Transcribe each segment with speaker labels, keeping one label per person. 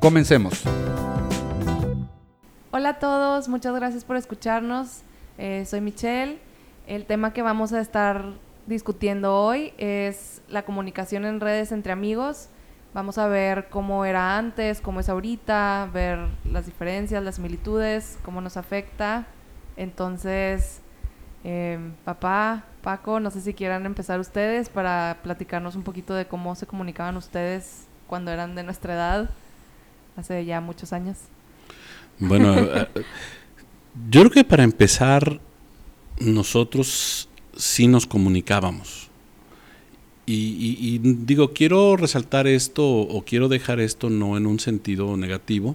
Speaker 1: Comencemos.
Speaker 2: Hola a todos, muchas gracias por escucharnos. Eh, soy Michelle. El tema que vamos a estar discutiendo hoy es la comunicación en redes entre amigos. Vamos a ver cómo era antes, cómo es ahorita, ver las diferencias, las similitudes, cómo nos afecta. Entonces, eh, papá, Paco, no sé si quieran empezar ustedes para platicarnos un poquito de cómo se comunicaban ustedes cuando eran de nuestra edad, hace ya muchos años.
Speaker 3: Bueno, eh, yo creo que para empezar, nosotros sí nos comunicábamos. Y, y- y digo, quiero resaltar esto o quiero dejar esto no en un sentido negativo,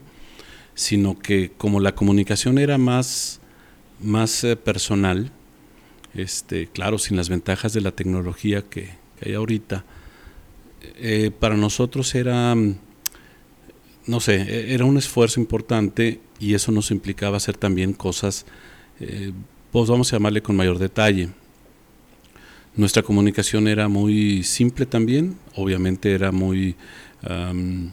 Speaker 3: sino que como la comunicación era más, más eh, personal, este, claro, sin las ventajas de la tecnología que, que hay ahorita, eh, para nosotros era, mm, no sé, e- era un esfuerzo importante y eso nos implicaba hacer también cosas, eh, pues vamos a llamarle con mayor detalle. Nuestra comunicación era muy simple también, obviamente era muy am,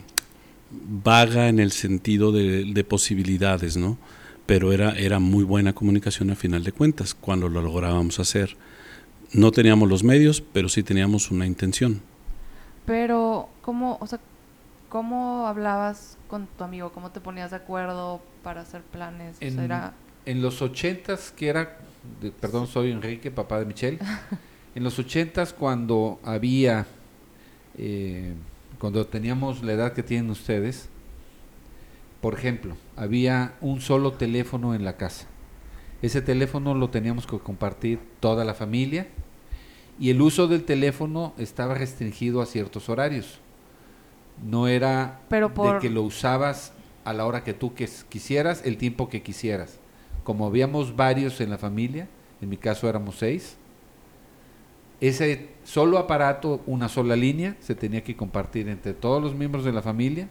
Speaker 3: vaga en el sentido de, de posibilidades, ¿no? Pero era, era muy buena comunicación a final de cuentas cuando lo lográbamos hacer. No teníamos los medios, pero sí teníamos una intención.
Speaker 2: Pero, ¿cómo, o sea, cómo hablabas con tu amigo? ¿Cómo te ponías de acuerdo para hacer planes? O sea,
Speaker 1: En,
Speaker 2: era-
Speaker 1: en los ochentas, que era, de- perdón, soy Enrique, papá de Michelle. En los ochentas, cuando había, eh, cuando teníamos la edad que tienen ustedes, por ejemplo, había un solo teléfono en la casa. Ese teléfono lo teníamos que compartir toda la familia y el uso del teléfono estaba restringido a ciertos horarios. No era
Speaker 2: Pero por-
Speaker 1: de que lo usabas a la hora que tú quis- quisieras, el tiempo que quisieras. Como habíamos varios en la familia, en mi caso éramos seis, ese solo aparato, una sola línea, se tenía que compartir entre todos los miembros de la familia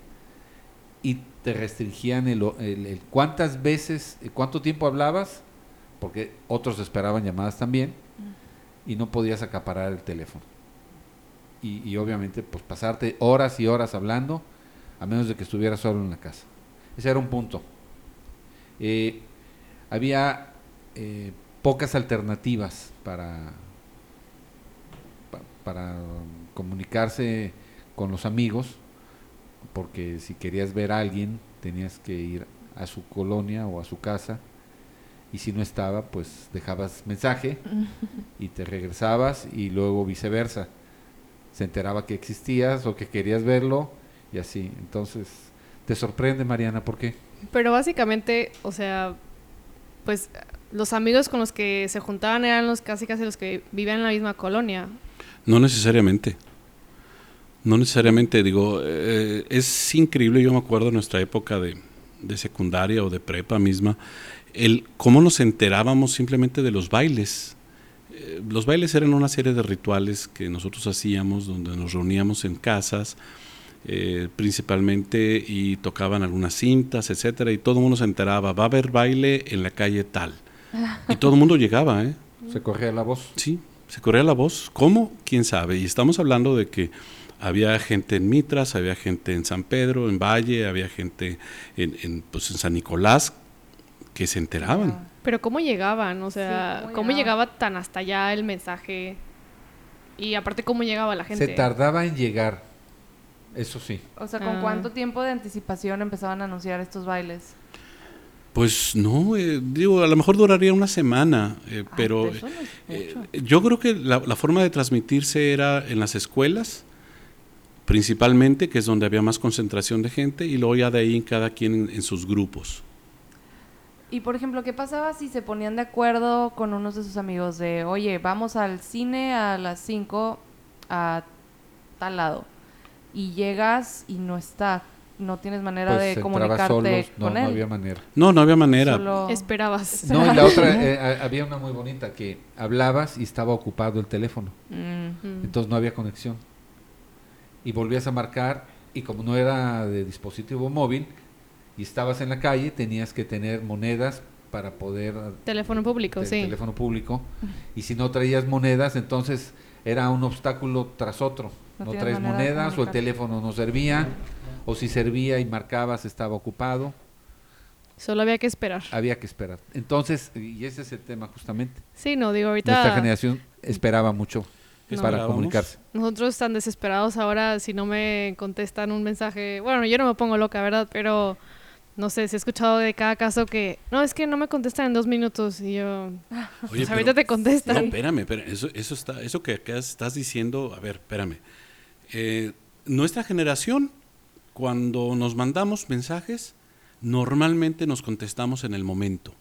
Speaker 1: y te restringían el, el- el cuántas veces, cuánto tiempo hablabas, porque otros esperaban llamadas también, y no podías acaparar el teléfono. Y, y obviamente, pues pasarte horas y horas hablando, a menos de que estuvieras solo en la casa. Ese era un punto. Eh, había eh, pocas alternativas para, pa- para comunicarse con los amigos, porque si querías ver a alguien tenías que ir a su colonia o a su casa, y si no estaba, pues dejabas mensaje y te regresabas y luego viceversa. Se enteraba que existías o que querías verlo y así. Entonces, ¿te sorprende, Mariana? ¿Por qué?
Speaker 4: Pero básicamente, o sea, pues los amigos con los que se juntaban eran los casi casi los que vivían en la misma colonia.
Speaker 3: No necesariamente. No necesariamente, digo, eh, es increíble, yo me acuerdo de nuestra época de, de secundaria o de prepa misma, el cómo nos enterábamos simplemente de los bailes. Eh, los bailes eran una serie de rituales que nosotros hacíamos, donde nos reuníamos en casas, eh, principalmente, y tocaban algunas cintas, etcétera, y todo el mundo se enteraba, va a haber baile en la calle tal. Y todo el mundo llegaba, ¿eh?
Speaker 1: Se corría la voz.
Speaker 3: Sí, se corría la voz. ¿Cómo? ¿Quién sabe? Y estamos hablando de que había gente en Mitras, había gente en San Pedro, en Valle, había gente en, en, pues, en San Nicolás que se enteraban.
Speaker 4: Pero ¿cómo llegaban? O sea,
Speaker 2: Sí, ¿cómo
Speaker 4: ¿cómo,
Speaker 2: llegaba?
Speaker 4: llegaba tan hasta allá el mensaje? Y aparte, ¿cómo llegaba la gente?
Speaker 1: Se tardaba en llegar. Eso sí.
Speaker 2: O sea, ¿con
Speaker 4: Ah.
Speaker 2: cuánto tiempo de anticipación empezaban a anunciar estos bailes?
Speaker 3: Pues no, eh, digo, a lo mejor duraría una semana, eh,
Speaker 2: Ah,
Speaker 3: pero
Speaker 2: eso no es
Speaker 3: eh, yo creo que la, la forma de transmitirse era en las escuelas, principalmente, que es donde había más concentración de gente, y luego ya de ahí cada quien en- en sus grupos.
Speaker 2: Y por ejemplo, ¿qué pasaba si se ponían de acuerdo con unos de sus amigos de, oye, vamos al cine a las 5 a tal lado? Y llegas y no está. no tienes manera
Speaker 1: Pues
Speaker 2: de comunicarte
Speaker 1: solos, no,
Speaker 2: con
Speaker 1: no
Speaker 2: él.
Speaker 1: había manera.
Speaker 3: No, no había manera.
Speaker 2: Solo-
Speaker 4: Esperabas.
Speaker 1: No, y la otra, eh, a- había una muy bonita que hablabas y estaba ocupado el teléfono.
Speaker 2: Mm.
Speaker 4: Mm.
Speaker 1: Entonces no había conexión. Y volvías a marcar y como no era de dispositivo móvil y estabas en la calle, tenías que tener monedas para poder
Speaker 4: Teléfono público,
Speaker 1: del
Speaker 4: sí.
Speaker 1: teléfono público. Y si no traías monedas, entonces era un obstáculo tras otro.
Speaker 2: No
Speaker 1: No, traes monedas o el teléfono no servía, o si servía y marcabas estaba ocupado,
Speaker 4: Solo había que esperar.
Speaker 1: había que esperar. Entonces, y ese es el tema justamente.
Speaker 4: Sí, no, digo, ahorita
Speaker 1: Nuestra generación esperaba mucho
Speaker 4: No.
Speaker 1: para comunicarse.
Speaker 4: nosotros tan desesperados ahora si no me contestan un mensaje. Bueno, yo no me pongo loca, ¿verdad? Pero no sé, si he escuchado de cada caso que no, es que no me contestan en dos minutos y yo,
Speaker 3: Oye,
Speaker 4: pues ahorita te contestan.
Speaker 3: No, espérame, espérame. Eso, eso, está, eso que acá estás diciendo, a ver, espérame. Eh, nuestra generación, cuando nos mandamos mensajes, normalmente nos contestamos en el momento.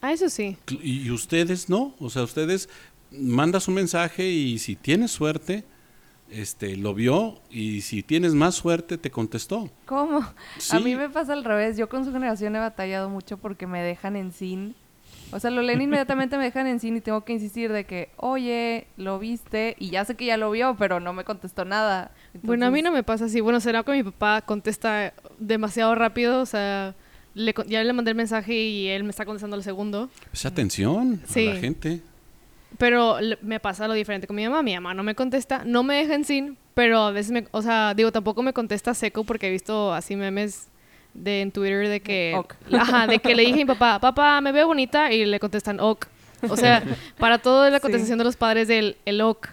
Speaker 4: Ah, eso sí.
Speaker 3: Y ustedes no. O sea, ustedes mandas un mensaje y si tienes suerte, este, lo vio y si tienes más suerte, te contestó.
Speaker 2: ¿Cómo? A mí me pasa al revés. Yo con su generación he batallado mucho porque me dejan en sin. O sea, lo leen inmediatamente, me dejan en sin y tengo que insistir de que, oye, lo viste y ya sé que ya lo vio, pero no me contestó nada.
Speaker 4: Bueno, a mí no me pasa así. Bueno, será que mi papá contesta demasiado rápido, o sea, le con- ya le mandé el mensaje y él me está contestando al segundo.
Speaker 3: Es atención
Speaker 4: Sí.
Speaker 3: a la gente.
Speaker 4: Pero le- me pasa lo diferente con mi mamá. Mi mamá no me contesta, no me deja en sin, pero a veces me, o sea, digo, tampoco me contesta seco porque he visto así memes de en Twitter de que,
Speaker 2: Ok.
Speaker 4: ajá, de que le dije a mi papá, papá, me veo bonita y le contestan ok. O sea, para todo es la
Speaker 2: Sí.
Speaker 4: contestación de los padres del el ok.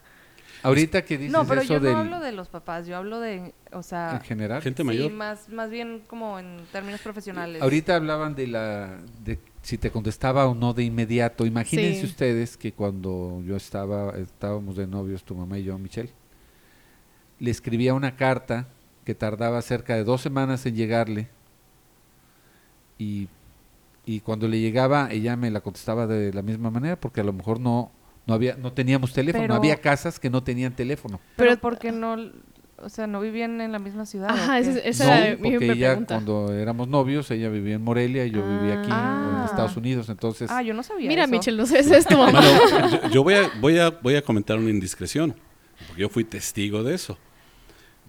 Speaker 1: Ahorita que dices
Speaker 2: No, pero
Speaker 1: eso
Speaker 2: yo
Speaker 1: del,
Speaker 2: no hablo de los papás, yo hablo de, o sea,
Speaker 1: en general.
Speaker 3: Gente
Speaker 2: sí,
Speaker 3: mayor.
Speaker 2: más, más bien como en términos profesionales.
Speaker 1: Ahorita hablaban de la de si te contestaba o no de inmediato. Imagínense
Speaker 4: Sí.
Speaker 1: ustedes que cuando yo estaba estábamos de novios tu mamá y yo, Michelle, le escribía una carta que tardaba cerca de dos semanas en llegarle y y cuando le llegaba ella me la contestaba de la misma manera porque a lo mejor no no había no teníamos teléfono,
Speaker 2: Pero-
Speaker 1: había casas que no tenían teléfono.
Speaker 2: pero,
Speaker 4: pero-
Speaker 2: porque no, o sea, no vivían en la misma ciudad. ¿o
Speaker 4: Ajá, ese- esa
Speaker 1: No,
Speaker 4: era mi
Speaker 1: porque ella
Speaker 4: pregunta.
Speaker 1: cuando éramos novios, ella vivía en Morelia y yo vivía aquí
Speaker 2: Ah.
Speaker 1: en Estados Unidos, entonces
Speaker 2: Ah, yo no sabía
Speaker 4: Mira,
Speaker 2: eso.
Speaker 4: Michelle, no sé, esa es tu mamá.
Speaker 3: Bueno, yo, yo voy, a, voy, a, voy a comentar una indiscreción, porque yo fui testigo de eso.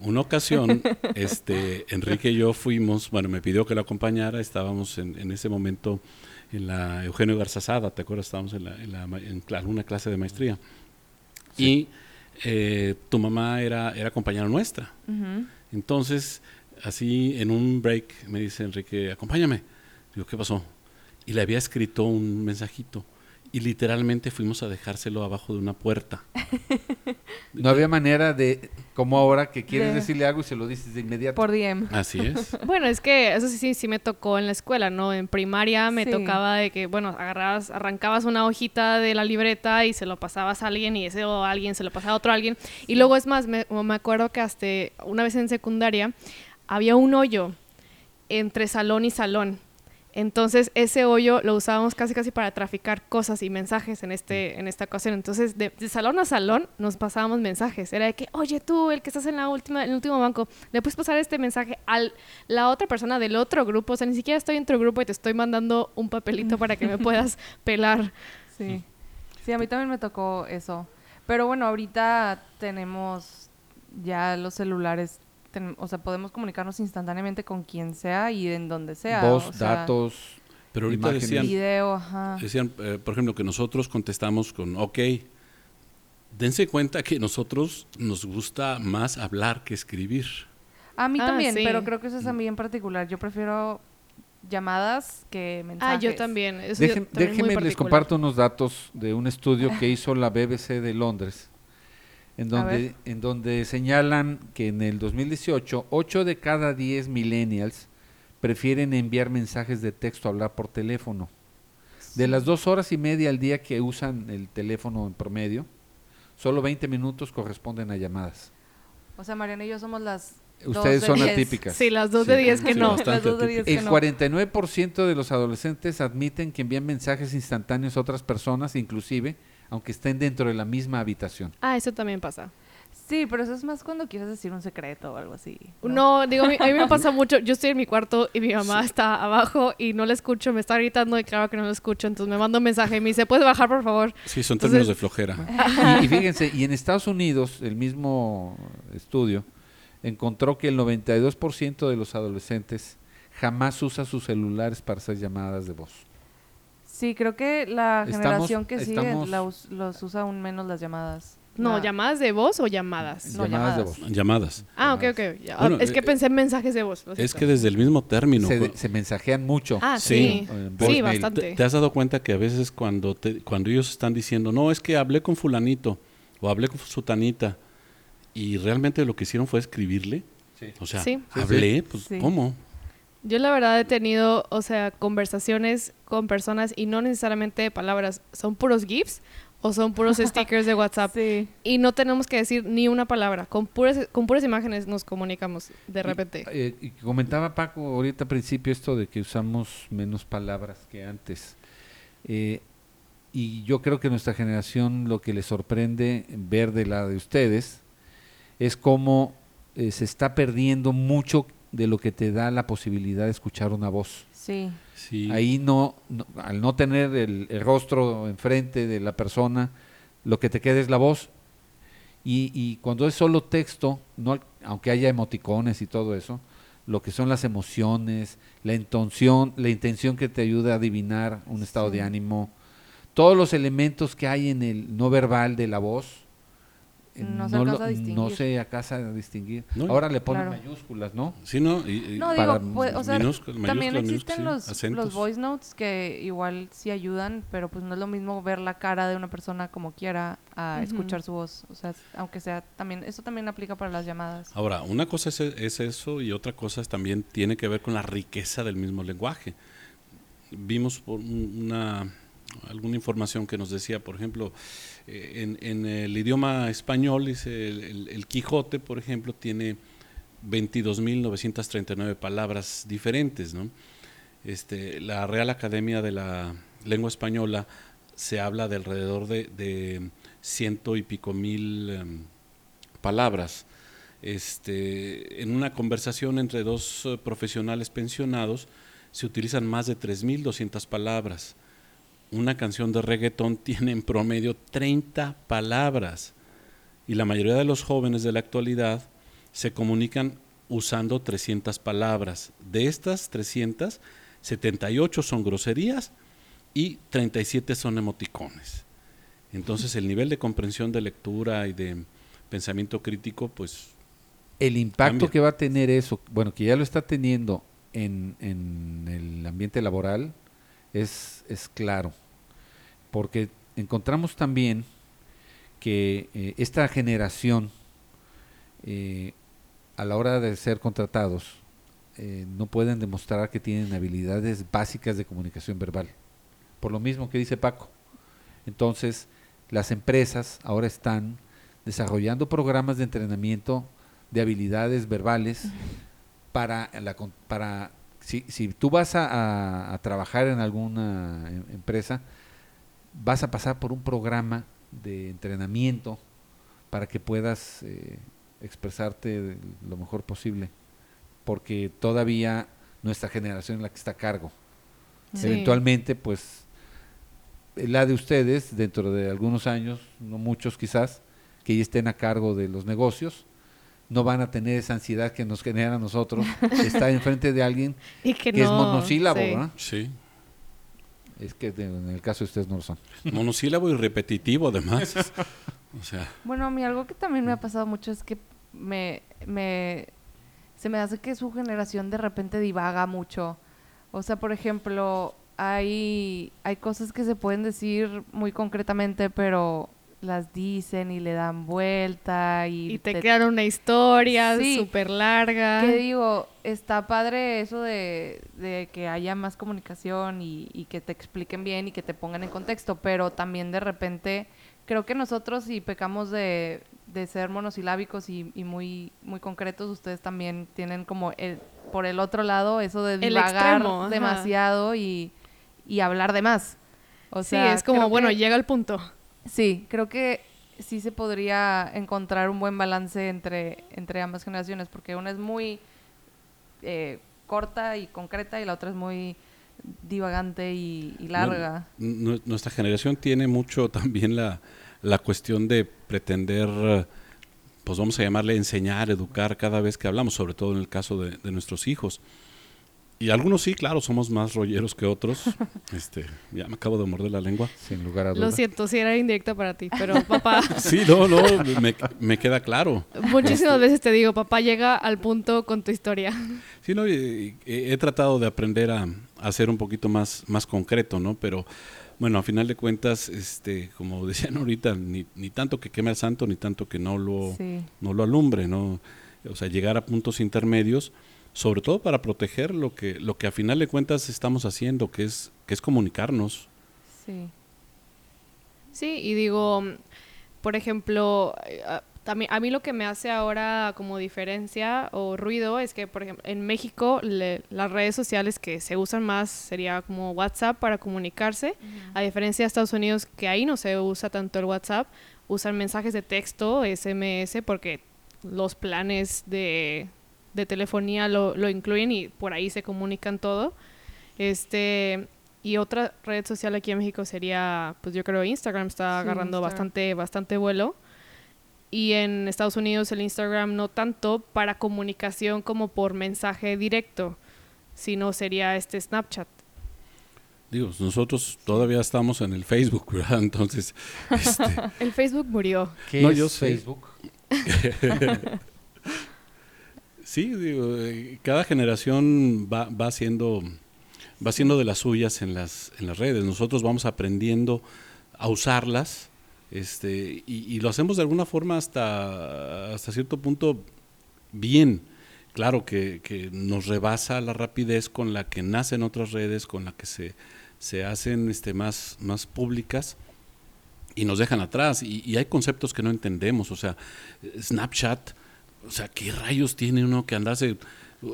Speaker 3: Una ocasión, este, Enrique y yo fuimos, bueno, me pidió que lo acompañara, estábamos en, en ese momento en la Eugenio Garzazada, ¿te acuerdas? Estábamos en, la, en, la ma- en una clase de maestría. Y eh, tu mamá era, era compañera nuestra. Entonces, así en un break me dice Enrique, acompáñame. Digo, ¿qué pasó? Y le había escrito un mensajito. Y literalmente fuimos a dejárselo abajo de una puerta.
Speaker 1: no había manera de, como ahora, que quieres
Speaker 2: De-
Speaker 1: decirle algo y se lo dices de inmediato.
Speaker 2: Por DM.
Speaker 3: Así es.
Speaker 4: Bueno, es que eso sí, sí, sí me tocó en la escuela, ¿no? En primaria me
Speaker 2: Sí.
Speaker 4: tocaba de que, bueno, agarrabas, arrancabas una hojita de la libreta y se lo pasabas a alguien y ese o alguien se lo pasaba a otro alguien. Y luego es más, me, me acuerdo que hasta una vez en secundaria había un hoyo entre salón y salón. Entonces ese hoyo lo usábamos casi casi para traficar cosas y mensajes en este en esta ocasión. Entonces de, de salón a salón nos pasábamos mensajes. Era de que, oye tú, el que estás en la última en el último banco, le puedes pasar este mensaje a la otra persona del otro grupo. O sea, ni siquiera estoy en tu grupo y te estoy mandando un papelito para que me puedas pelar.
Speaker 2: Sí. Sí, a mí también me tocó eso. Pero bueno, ahorita tenemos ya los celulares, o sea, podemos comunicarnos instantáneamente con quien sea y en donde sea.
Speaker 1: Voz,
Speaker 2: o sea,
Speaker 1: datos.
Speaker 3: Pero ahorita
Speaker 1: Imágenes.
Speaker 3: decían,
Speaker 2: Video, ajá.
Speaker 3: decían eh, por ejemplo, que nosotros contestamos con OK. Dense cuenta que nosotros nos gusta más hablar que escribir.
Speaker 2: A mí
Speaker 4: Ah,
Speaker 2: también,
Speaker 4: sí.
Speaker 2: pero creo que eso es a mí en particular. Yo prefiero llamadas que mensajes.
Speaker 4: Ah, yo también. Eso yo
Speaker 1: Dejen-
Speaker 4: también muy
Speaker 1: déjenme, les comparto unos datos de un estudio que hizo la BBC de Londres, en donde,
Speaker 2: ver.
Speaker 1: en donde señalan que en el 2018, 8 de cada 10 millennials prefieren enviar mensajes de texto a hablar por teléfono. De las dos horas y media al día que usan el teléfono en promedio, solo 20 minutos corresponden a llamadas.
Speaker 2: O sea, Mariana y yo somos las dos
Speaker 1: Ustedes
Speaker 2: de
Speaker 1: son
Speaker 2: diez.
Speaker 1: atípicas.
Speaker 4: Sí, las dos de
Speaker 1: Sí.
Speaker 4: diez que
Speaker 3: Sí,
Speaker 4: no.
Speaker 3: bastante
Speaker 2: Las dos de diez que
Speaker 1: El
Speaker 2: no.
Speaker 1: 49% de los adolescentes admiten que envían mensajes instantáneos a otras personas, inclusive aunque estén dentro de la misma habitación.
Speaker 4: Ah, eso también pasa.
Speaker 2: Sí, pero eso es más cuando quieres decir un secreto o algo así.
Speaker 4: No, digo, a mí, a mí me pasa mucho. Yo estoy en mi cuarto y mi mamá está abajo y no la escucho, me está gritando y claro que no la escucho. Entonces me manda un mensaje y me dice, ¿puedes bajar, por favor?
Speaker 3: Sí, son
Speaker 4: Entonces-
Speaker 3: términos de flojera.
Speaker 1: Y, y fíjense, y en Estados Unidos, el mismo estudio encontró que el 92% de los adolescentes jamás usa sus celulares para hacer llamadas de voz.
Speaker 2: Sí, creo que la
Speaker 1: Estamos-
Speaker 2: generación que sigue
Speaker 1: estamos-
Speaker 2: la us- los usa aún menos las llamadas.
Speaker 4: No,
Speaker 2: La-
Speaker 4: ¿llamadas de voz o llamadas?
Speaker 2: No,
Speaker 1: llamadas de
Speaker 2: llamadas.
Speaker 1: voz.
Speaker 3: Llamadas.
Speaker 4: Ah, ok,
Speaker 1: Llamadas.
Speaker 4: ok. Ya.
Speaker 3: Bueno,
Speaker 4: es que
Speaker 3: eh,
Speaker 4: pensé en mensajes de voz.
Speaker 3: Es que desde el mismo término.
Speaker 1: Se, mensajean mucho.
Speaker 4: Ah,
Speaker 3: Sí.
Speaker 4: sí. Bastante.
Speaker 3: ¿Te, te has dado cuenta que a veces cuando, te- cuando ellos están diciendo, no, es que hablé con fulanito o hablé con sutanita y realmente lo que hicieron fue escribirle?
Speaker 1: Sí.
Speaker 3: O sea,
Speaker 1: Sí.
Speaker 3: Hablé, pues
Speaker 2: Sí.
Speaker 3: ¿cómo?
Speaker 4: Yo la verdad he tenido, o sea, conversaciones con personas y no necesariamente de palabras, son puros GIFs o son puros stickers de WhatsApp.
Speaker 2: Sí.
Speaker 4: Y no tenemos que decir ni una palabra, con puras, con puras imágenes nos comunicamos de repente.
Speaker 1: Eh, y comentaba Paco ahorita al principio esto de que usamos menos palabras que antes. Eh, y yo creo que nuestra generación lo que le sorprende ver de la de ustedes es cómo eh, se está perdiendo mucho de lo que te da la posibilidad de escuchar una voz.
Speaker 2: Sí.
Speaker 3: Sí.
Speaker 1: Ahí no, no- al no tener el, el rostro enfrente de la persona, lo que te queda es la voz. Y, y cuando es solo texto, no, aunque haya emoticones y todo eso, lo que son las emociones, la intención, la intención que te ayuda a adivinar un estado de ánimo, todos los elementos que hay en el no verbal de la voz,
Speaker 2: No se
Speaker 1: lo-
Speaker 2: alcanza a distinguir.
Speaker 1: no se alcanza a distinguir.
Speaker 3: No,
Speaker 1: Ahora le ponen
Speaker 2: claro.
Speaker 1: mayúsculas, ¿no?
Speaker 3: Sí, ¿no? Y- y-
Speaker 2: No,
Speaker 1: para
Speaker 2: digo, pues, o sea,
Speaker 3: minúsculas,
Speaker 2: también existen los,
Speaker 3: sí,
Speaker 2: los
Speaker 3: acentos.
Speaker 2: voice notes que igual sí ayudan, pero pues no es lo mismo ver la cara de una persona como quiera a escuchar su voz. O sea, aunque sea también, eso también aplica para las llamadas.
Speaker 3: Ahora, una cosa es, es eso y otra cosa es también tiene que ver con la riqueza del mismo lenguaje. Vimos por un- una alguna información que nos decía, por ejemplo, eh, en, el idioma español, dice el, el- el Quijote, por ejemplo, tiene 22.939 palabras diferentes, ¿no? Este, la Real Academia de la Lengua Española se habla de alrededor de, de ciento y pico mil em, palabras. Este, en una conversación entre dos eh, profesionales pensionados se utilizan más de 3.200 palabras. Una canción de reggaetón tiene en promedio 30 palabras y la mayoría de los jóvenes de la actualidad se comunican usando 300 palabras. De estas 300, 78 son groserías y 37 son emoticones. Entonces el nivel de comprensión de lectura y de pensamiento crítico, pues
Speaker 1: el impacto
Speaker 3: Cambia.
Speaker 1: que va a tener eso, bueno, que ya lo está teniendo en, en el ambiente laboral, es, es claro. Porque encontramos también que eh, esta generación, eh, a la hora de ser contratados, eh, no pueden demostrar que tienen habilidades básicas de comunicación verbal. Por lo mismo que dice Paco. Entonces, las empresas ahora están desarrollando programas de entrenamiento de habilidades verbales para la para si, si tú vas a, a- a trabajar en alguna em- empresa vas a pasar por un programa de entrenamiento para que puedas eh, expresarte lo mejor posible porque todavía nuestra generación es la que está a cargo
Speaker 4: Sí.
Speaker 1: eventualmente pues la de ustedes dentro de algunos años no muchos quizás que ya estén a cargo de los negocios no van a tener esa ansiedad que nos genera a nosotros estar enfrente de alguien
Speaker 4: Y que,
Speaker 1: que es
Speaker 4: no,
Speaker 1: monosílabo,
Speaker 4: sí.
Speaker 1: ¿verdad?
Speaker 3: sí.
Speaker 1: Es que de- en el caso de ustedes no lo son.
Speaker 3: Monosílabo y repetitivo además. o sea,
Speaker 2: Bueno, a mí algo que también me ha pasado mucho es que me, me se me hace que su generación de repente divaga mucho. O sea, por ejemplo, hay, hay cosas que se pueden decir muy concretamente, pero las dicen y le dan vuelta y,
Speaker 4: Y te crean una historia
Speaker 2: Sí.
Speaker 4: súper larga.
Speaker 2: ¿Qué digo? Está padre eso de, de que haya más comunicación y, y que te expliquen bien y que te pongan en contexto, pero también de repente creo que nosotros si pecamos de, de ser monosilábicos y, y muy, muy concretos, ustedes también tienen como el, por el otro lado eso de divagar
Speaker 4: extremo,
Speaker 2: demasiado y, y hablar de más. O
Speaker 4: sí,
Speaker 2: sea,
Speaker 4: es como, bueno,
Speaker 2: que-
Speaker 4: llega al punto.
Speaker 2: Sí, creo que sí se podría encontrar un buen balance entre, entre ambas generaciones, porque una es muy eh, corta y concreta y la otra es muy divagante y, y larga.
Speaker 3: Nu- nuestra generación tiene mucho también la, la cuestión de pretender, eh, pues vamos a llamarle enseñar, educar cada vez que hablamos, sobre todo en el caso de, de nuestros hijos. Y algunos sí, claro, somos más rolleros que otros. este, ya me acabo de morder la lengua.
Speaker 1: Sin lugar a
Speaker 4: Lo
Speaker 1: dudas.
Speaker 4: siento, sí era indirecta para ti, pero papá,
Speaker 3: Sí, no, no, me, me queda claro.
Speaker 4: muchísimas veces te digo, papá, llega al punto con tu historia.
Speaker 3: Sí, no, y- y he tratado de aprender a, a ser un poquito más, más concreto, ¿no? Pero bueno, a final de cuentas, este, como decían ahorita, ni, ni tanto que queme al santo, ni tanto que no lo,
Speaker 2: Sí,
Speaker 3: no lo alumbre, ¿no? O sea, llegar a puntos intermedios, sobre todo para proteger lo que, lo que a final de cuentas estamos haciendo, que es, que es comunicarnos.
Speaker 2: sí.
Speaker 4: Sí, y digo, por ejemplo, eh, a- también a mí lo que me hace ahora como diferencia o ruido es que, por ejemplo, en México le- las redes sociales que se usan más sería como WhatsApp para comunicarse, a diferencia de Estados Unidos que ahí no se usa tanto el WhatsApp, usan mensajes de texto, SMS, porque los planes de, de telefonía lo, lo incluyen y por ahí se comunican todo. Este, y otra red social aquí en México sería, pues yo creo Instagram está
Speaker 2: Sí,
Speaker 4: agarrando
Speaker 2: Instagram.
Speaker 4: bastante, bastante vuelo. Y en Estados Unidos el Instagram no tanto para comunicación como por mensaje directo, sino sería este Snapchat.
Speaker 3: Digo, nosotros todavía estamos en el Facebook, ¿verdad? Entonces, este,
Speaker 4: El Facebook murió.
Speaker 1: ¿Qué
Speaker 3: No,
Speaker 1: es
Speaker 3: yo sé.
Speaker 1: Facebook?
Speaker 3: Sí, digo, eh, cada generación va, va haciendo va haciendo de las suyas en las en las redes. Nosotros vamos aprendiendo a usarlas, este, y, y lo hacemos de alguna forma hasta hasta cierto punto bien. Claro que, que nos rebasa la rapidez con la que nacen otras redes, con la que se, se hacen este, más, más públicas y nos dejan atrás. Y, y hay conceptos que no entendemos. O sea, Snapchat, o sea, ¿qué rayos tiene uno que andarse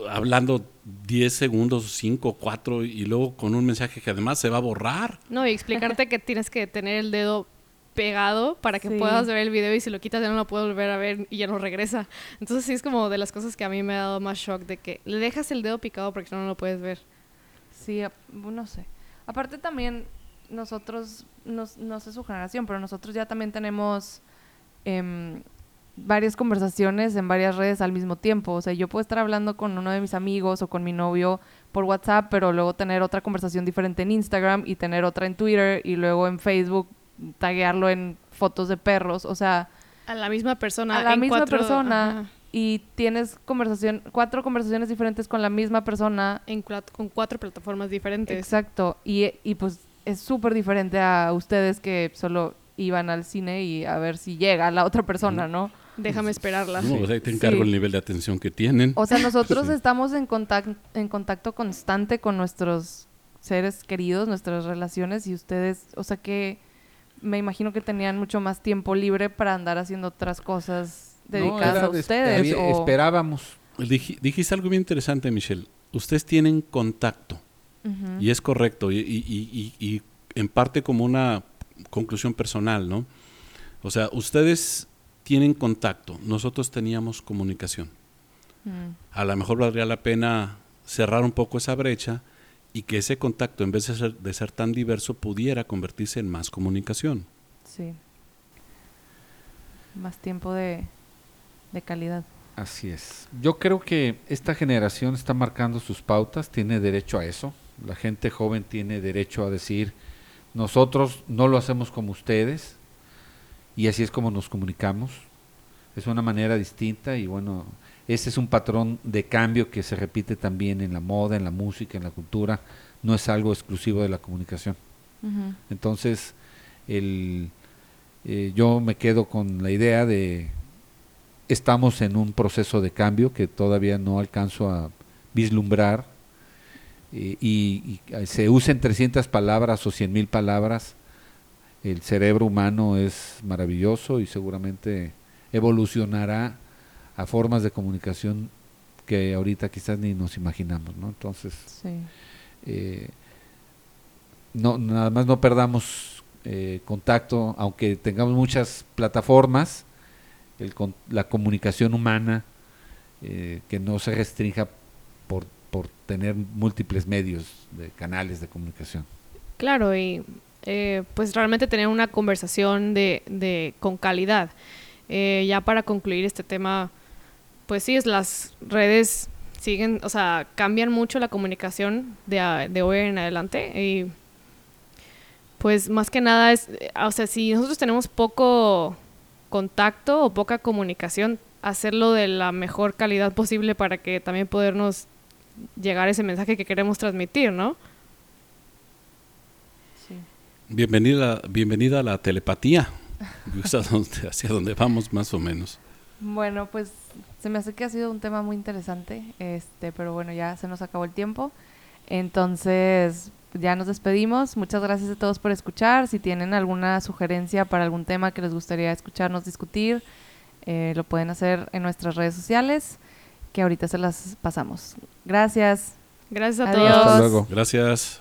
Speaker 3: hablando 10 segundos, 5, 4 y luego con un mensaje que además se va a borrar?
Speaker 4: No, y explicarte que tienes que tener el dedo pegado para que
Speaker 2: Sí.
Speaker 4: puedas ver el video y si lo quitas ya no lo puedes volver a ver y ya no regresa. Entonces sí es como de las cosas que a mí me ha dado más shock de que le dejas el dedo picado porque no no lo puedes ver.
Speaker 2: Sí, no sé. Aparte también nosotros, nos- no sé su generación, pero nosotros ya también tenemos em, varias conversaciones en varias redes al mismo tiempo. O sea, yo puedo estar hablando con uno de mis amigos o con mi novio por WhatsApp, pero luego tener otra conversación diferente en Instagram y tener otra en Twitter y luego en Facebook taguearlo en fotos de perros. O sea,
Speaker 4: A la misma persona.
Speaker 2: a la
Speaker 4: en
Speaker 2: misma
Speaker 4: cuatro-
Speaker 2: persona
Speaker 4: ajá,
Speaker 2: y tienes conversación, cuatro conversaciones diferentes con la misma persona
Speaker 4: en con cuatro plataformas diferentes.
Speaker 2: Exacto, y, y pues es súper diferente a ustedes que solo iban al cine y a ver si llega la otra persona, ¿no?
Speaker 4: Déjame esperarla.
Speaker 3: No, o sea, ahí te encargo
Speaker 2: Sí.
Speaker 3: el nivel de atención que tienen.
Speaker 2: O sea, nosotros
Speaker 3: Sí.
Speaker 2: estamos en, contac- en contacto constante con nuestros seres queridos, nuestras relaciones, y ustedes, o sea que me imagino que tenían mucho más tiempo libre para andar haciendo otras cosas
Speaker 1: No,
Speaker 2: dedicadas
Speaker 1: era
Speaker 2: a
Speaker 1: de-
Speaker 2: ustedes. o-
Speaker 1: Esperábamos.
Speaker 3: Dij- dijiste algo bien interesante, Michelle. Ustedes tienen contacto. Y es correcto, y, y- y- y- y en parte como una conclusión personal, ¿no? O sea, ustedes tienen contacto, nosotros teníamos comunicación.
Speaker 2: Mm,
Speaker 3: A lo mejor valdría la pena cerrar un poco esa brecha y que ese contacto, en vez de ser, de ser tan diverso, pudiera convertirse en más comunicación.
Speaker 2: sí. Más tiempo de, de calidad.
Speaker 1: Así es. Yo creo que esta generación está marcando sus pautas, tiene derecho a eso. La gente joven tiene derecho a decir, nosotros no lo hacemos como ustedes y así es como nos comunicamos. Es una manera distinta y bueno, ese es un patrón de cambio que se repite también en la moda, en la música, en la cultura. No es algo exclusivo de la comunicación. Entonces, el, eh, yo me quedo con la idea de estamos en un proceso de cambio que todavía no alcanzo a vislumbrar eh, y, y, eh, se usen 300 palabras o 100 mil palabras. El cerebro humano es maravilloso y seguramente evolucionará a formas de comunicación que ahorita quizás ni nos imaginamos, ¿no? Entonces,
Speaker 2: Sí.
Speaker 1: eh, no, nada más no perdamos eh, contacto, aunque tengamos muchas plataformas, el la comunicación humana, eh, que no se restrinja por, por tener múltiples medios de canales de comunicación.
Speaker 4: Claro, y eh, pues realmente tener una conversación de, de con calidad. Eh, ya para concluir este tema, pues sí, es las redes siguen, o sea, cambian mucho la comunicación de, de hoy en adelante y pues más que nada es, o sea, si nosotros tenemos poco contacto o poca comunicación, hacerlo de la mejor calidad posible para que también podernos llegar ese mensaje que queremos transmitir, ¿no?
Speaker 3: Bienvenida, bienvenida a la telepatía. Es a donde- hacia donde vamos más o menos.
Speaker 2: Bueno, pues se me hace que ha sido un tema muy interesante, este, pero bueno, ya se nos acabó el tiempo. Entonces, ya nos despedimos. Muchas gracias a todos por escuchar. Si tienen alguna sugerencia para algún tema que les gustaría escucharnos discutir, eh, lo pueden hacer en nuestras redes sociales, que ahorita se las pasamos. Gracias.
Speaker 4: Gracias a
Speaker 2: Adiós.
Speaker 4: todos.
Speaker 1: Hasta luego.
Speaker 3: Gracias.